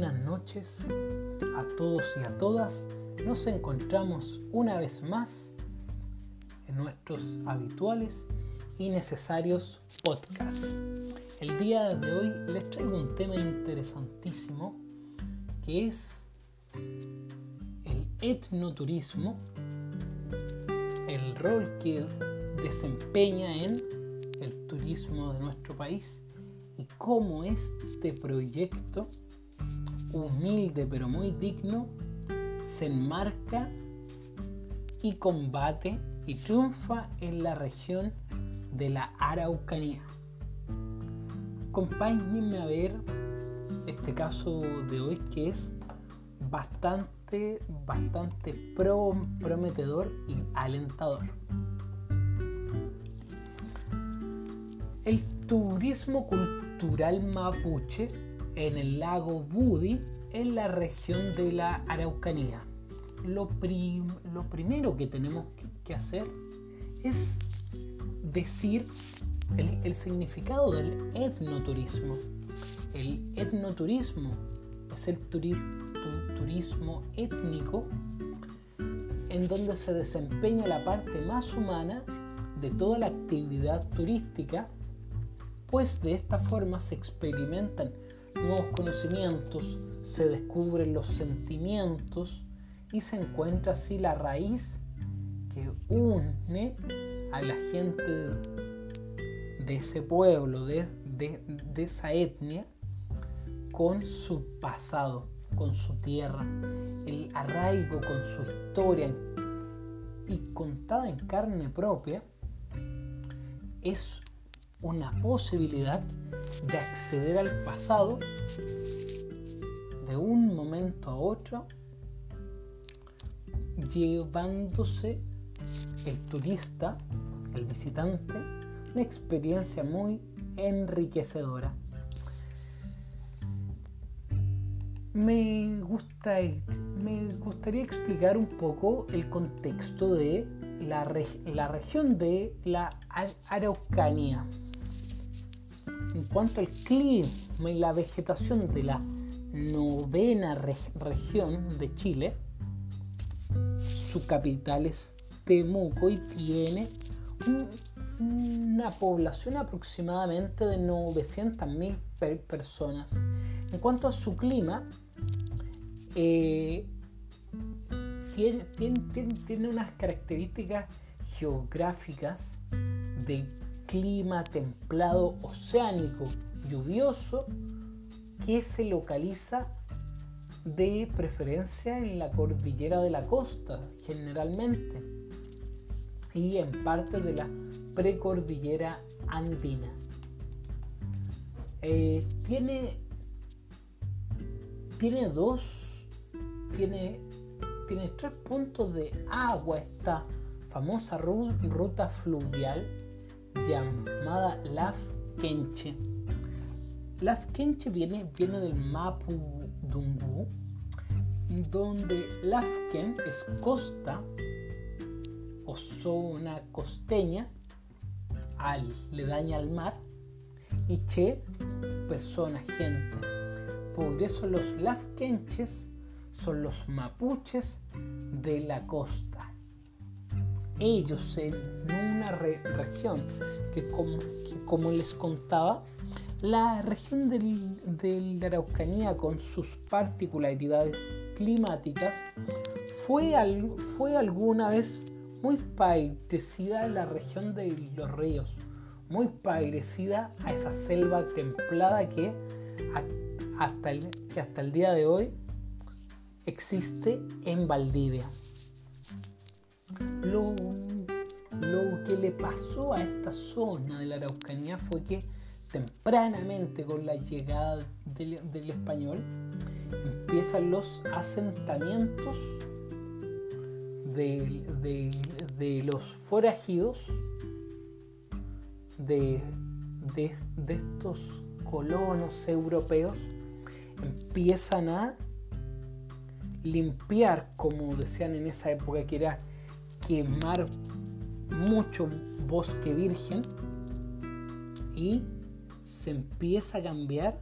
buenas noches a todos y a todas. Nos encontramos una vez más en nuestros habituales y necesarios podcasts. El día de hoy les traigo un tema interesantísimo que es el etnoturismo, el rol que desempeña en el turismo de nuestro país y cómo este proyecto humilde pero muy digno se enmarca y combate y triunfa en la región de la Araucanía. Acompáñenme a ver este caso de hoy que es bastante, bastante prometedor y alentador. El turismo cultural mapuche en el lago Budi, en la región de la Araucanía. Lo, primero que tenemos que hacer es decir el, significado del etnoturismo. El etnoturismo es el turismo étnico en donde se desempeña la parte más humana de toda la actividad turística pues de esta forma se experimentan nuevos conocimientos, se descubren los sentimientos y se encuentra así la raíz que une a la gente de ese pueblo, de, esa etnia, con su pasado, con su tierra, el arraigo con su historia. Y contada en carne propia, es una posibilidad de acceder al pasado de un momento a otro, llevándose el turista, el visitante, una experiencia muy enriquecedora. Me, gusta, me gustaría explicar un poco el contexto de la, la región de la Araucanía. En cuanto al clima y la vegetación de la novena región de Chile, su capital es Temuco y tiene una población aproximadamente de 900.000 personas. En cuanto a su clima, eh, tiene, tiene, unas características geográficas de clima templado oceánico lluvioso que se localiza de preferencia en la cordillera de la costa generalmente y en parte de la precordillera andina. Eh, tiene, tiene dos, tiene, tiene tres puntos de agua esta famosa ruta fluvial llamada Laf Kenche. Laf Kenche viene, viene del Mapu Dungu, donde Lafken es costa o zona costeña, al, le daña al mar, y Che, persona, gente. Por eso los Lafkenches son los mapuches de la costa ellos en una región que como, les contaba, la región de la Araucanía con sus particularidades climáticas fue, fue alguna vez muy parecida a la región de los ríos, muy parecida a esa selva templada que hasta que hasta el día de hoy existe en Valdivia. Lo, que le pasó a esta zona de la Araucanía fue que tempranamente con la llegada del, español empiezan los asentamientos de, los forajidos de, de, estos colonos europeos empiezan a limpiar, como decían en esa época, que era quemar mucho bosque virgen y se empieza a cambiar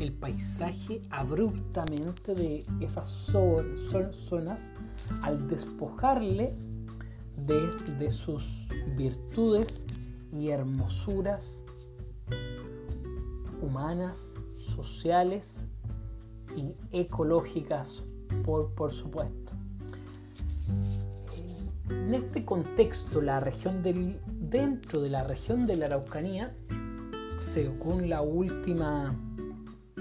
el paisaje abruptamente de esas zonas al despojarle de, de sus virtudes y hermosuras humanas, sociales y ecológicas, por, por supuesto. En este contexto, la región dentro de la región de la Araucanía, según la última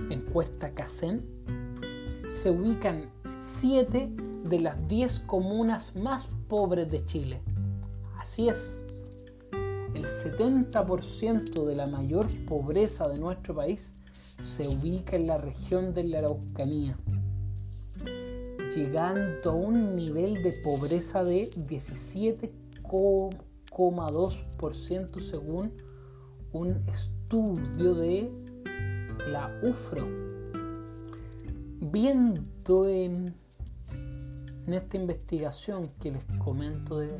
encuesta CACEN, se ubican 7 de las 10 comunas más pobres de Chile. Así es, el 70% de la mayor pobreza de nuestro país se ubica en la región de la Araucanía, llegando a un nivel de pobreza de 17,2% según un estudio de la UFRO. Viendo en, esta investigación que les comento de,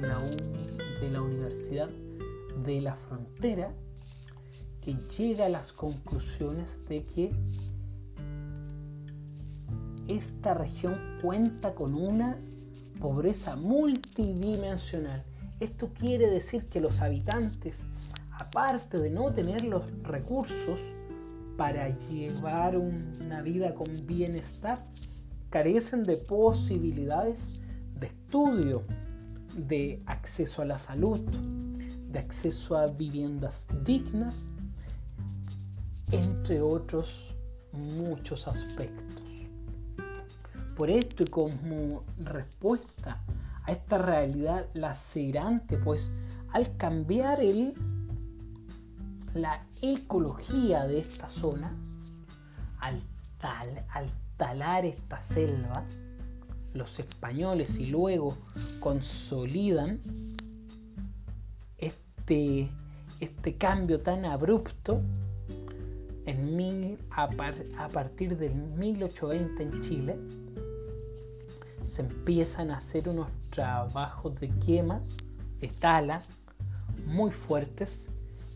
la, de la Universidad de la Frontera, que llega a las conclusiones de que esta región cuenta con una pobreza multidimensional. Esto quiere decir que los habitantes aparte de no tener los recursos para llevar una vida con bienestar, carecen de posibilidades de estudio, de acceso a la salud, de acceso a viviendas dignas, entre otros muchos aspectos. Por esto y como respuesta a esta realidad lacerante, pues al cambiar el la ecología de esta zona, al, talar esta selva, los españoles y luego consolidan este, este cambio tan abrupto en a, a, partir del 1820 en Chile, se empiezan a hacer unos trabajos de quema, de tala, muy fuertes,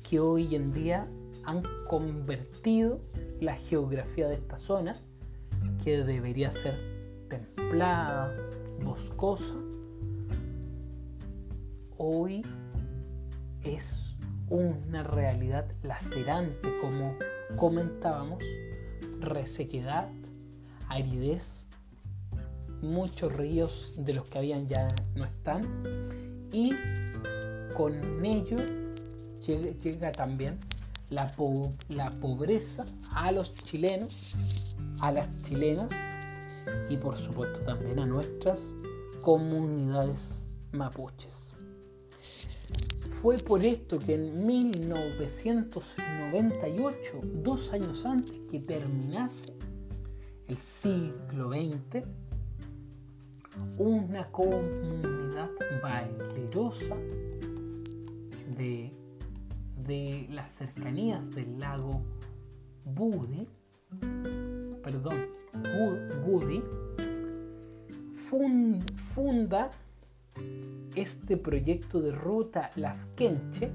que hoy en día han convertido la geografía de esta zona, que debería ser templada, boscosa, hoy es una realidad lacerante, como comentábamos, resequedad, aridez, muchos ríos de los que habían ya no están y con ello llega, también la, la pobreza a los chilenos, a las chilenas y por supuesto también a nuestras comunidades mapuches. Fue por esto que en 1998, dos años antes que terminase el siglo XX, una comunidad valerosa de de las cercanías del lago Budi, perdón, funda este proyecto de ruta Lafkenche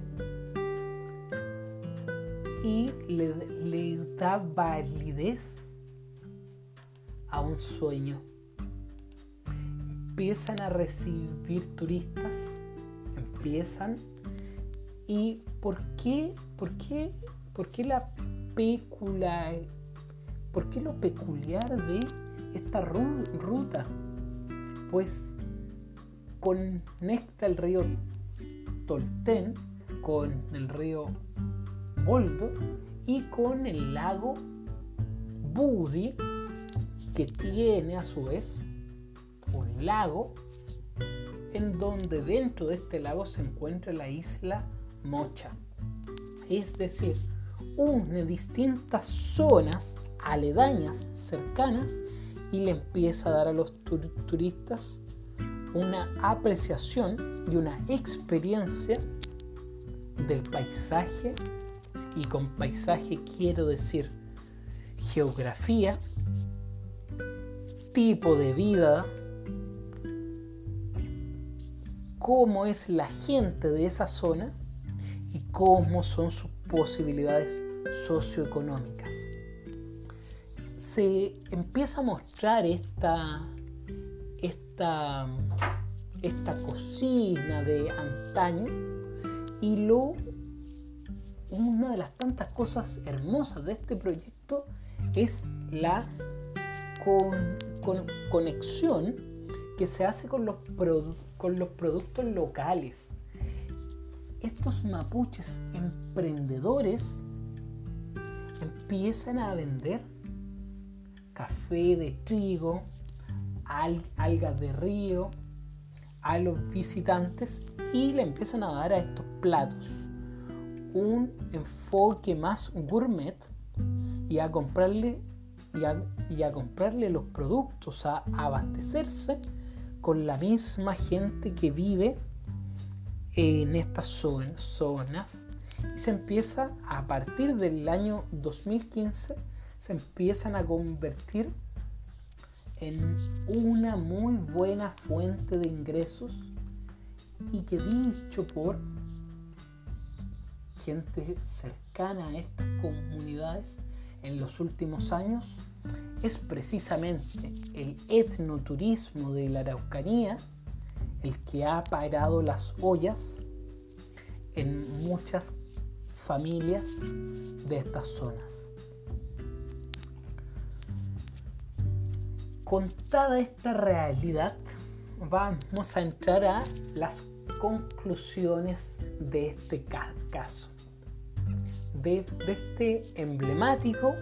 y le, le da validez a un sueño. Empiezan a recibir turistas, empiezan y ¿por qué, por qué, por qué la pecula, por qué lo peculiar de esta ruta? Pues conecta el río Tolten con el río Boldo y con el lago Budi, que tiene a su vez lago en donde dentro de este lago se encuentra la isla Mocha. Es decir, une distintas zonas aledañas, cercanas, y le empieza a dar a los turistas una apreciación y una experiencia del paisaje, y con paisaje quiero decir geografía, tipo de vida, cómo es la gente de esa zona y cómo son sus posibilidades socioeconómicas. Se empieza a mostrar esta, esta, esta cocina de antaño y lo, una de las tantas cosas hermosas de este proyecto es la conexión que se hace con los, con los productos locales. Estos mapuches emprendedores empiezan a vender café de trigo, algas de río a los visitantes y le empiezan a dar a estos platos un enfoque más gourmet y a comprarle y a, comprarle los productos, a abastecerse con la misma gente que vive en estas zonas y se empieza a partir del año 2015 se empiezan a convertir en una muy buena fuente de ingresos y que dicho por gente cercana a estas comunidades en los últimos años es precisamente el etnoturismo de la Araucanía el que ha parado las ollas en muchas familias de estas zonas. Contada esta realidad, vamos a entrar a las conclusiones de este caso de, este emblemático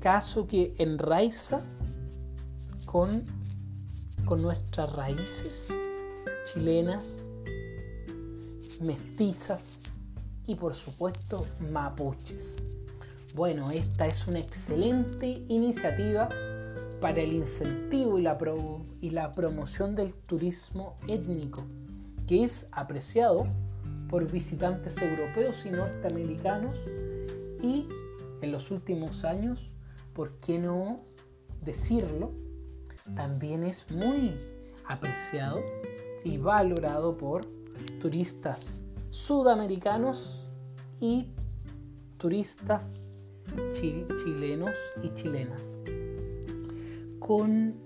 caso que enraiza con, con nuestras raíces chilenas, mestizas y por supuesto mapuches. Bueno, esta es una excelente iniciativa para el incentivo y la, y la promoción del turismo étnico, que es apreciado por visitantes europeos y norteamericanos y en los últimos años, ¿por qué no decirlo? También es muy apreciado y valorado por turistas sudamericanos y turistas chilenos y chilenas. Con,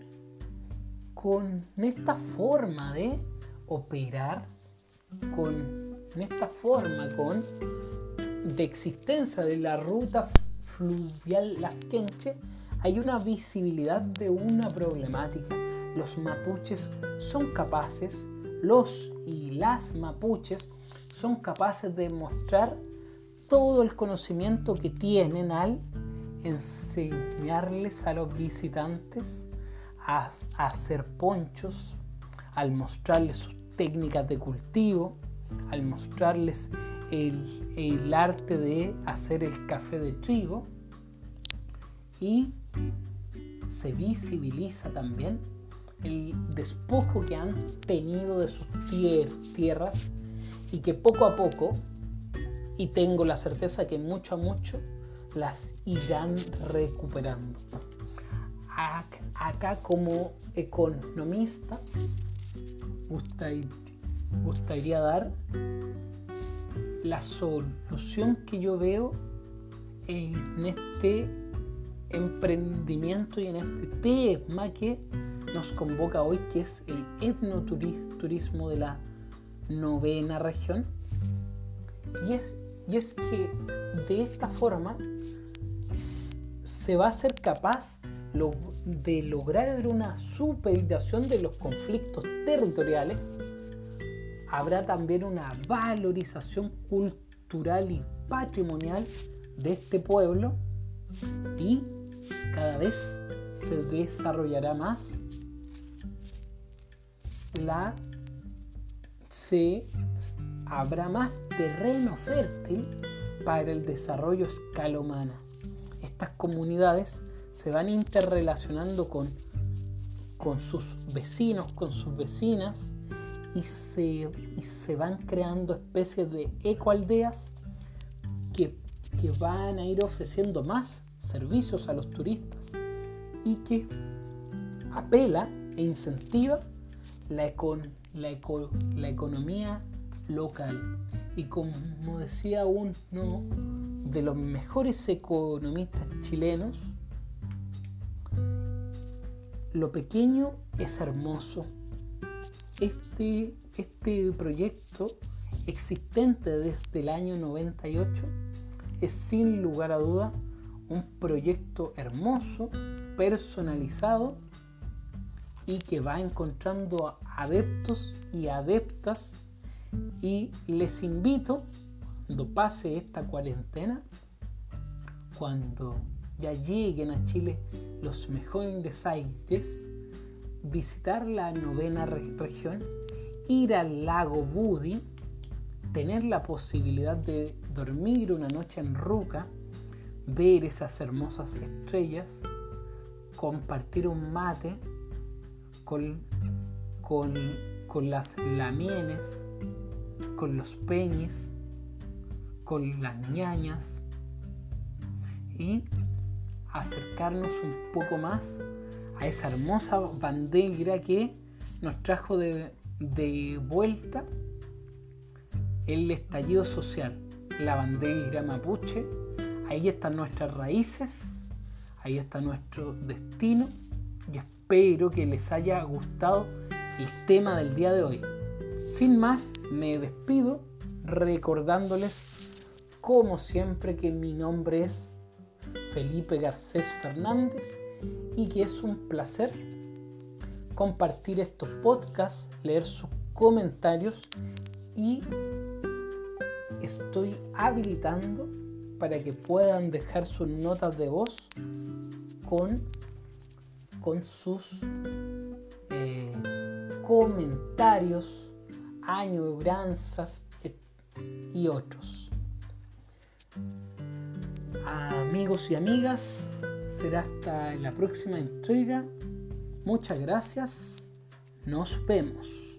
con esta forma de operar, con esta forma con de existencia de la ruta fluvial Lasquenche hay una visibilidad de una problemática. Los mapuches son capaces, los y las mapuches son capaces de mostrar todo el conocimiento que tienen al enseñarles a los visitantes a hacer ponchos, al mostrarles sus técnicas de cultivo, al mostrarles el, arte de hacer el café de trigo y se visibiliza también el despojo que han tenido de sus tierras y que poco a poco, y tengo la certeza que mucho a mucho, las irán recuperando. Acá como economista, gustaría gustaría dar la solución que yo veo en este emprendimiento y en este tema que nos convoca hoy, que es el etnoturismo de la novena región. Y es, y es que de esta forma se va a ser capaz de lograr una superación de los conflictos territoriales habrá también una valorización cultural y patrimonial de este pueblo y cada vez se desarrollará más la se habrá más terreno fértil para el desarrollo escala humana. Estas comunidades se van interrelacionando con, con sus vecinos, con sus vecinas, y se, se van creando especies de ecoaldeas que, que van a ir ofreciendo más servicios a los turistas y que apela e incentiva la, la, la economía local. Y como decía uno de los mejores economistas chilenos, lo pequeño es hermoso. Este, este proyecto existente desde el año 98 es sin lugar a duda un proyecto hermoso, personalizado y que va encontrando adeptos y adeptas. Y les invito cuando pase esta cuarentena cuando ya lleguen a Chile los mejores aires visitar la novena región ir al lago Budi tener la posibilidad de dormir una noche en Ruca ver esas hermosas estrellas compartir un mate con, con, las lamienes, con los peñes, con las ñañas y acercarnos un poco más a esa hermosa bandera que nos trajo de, vuelta el estallido social, la bandera mapuche, ahí están nuestras raíces, ahí está nuestro destino y espero que les haya gustado el tema del día de hoy. Sin más, me despido recordándoles como siempre que mi nombre es Felipe Garcés Fernández y que es un placer compartir estos podcasts, leer sus comentarios y estoy habilitando para que puedan dejar sus notas de voz con con sus eh, comentarios, añoranzas y otros. Amigos y amigas, será hasta la próxima entrega. Muchas gracias. Nos vemos.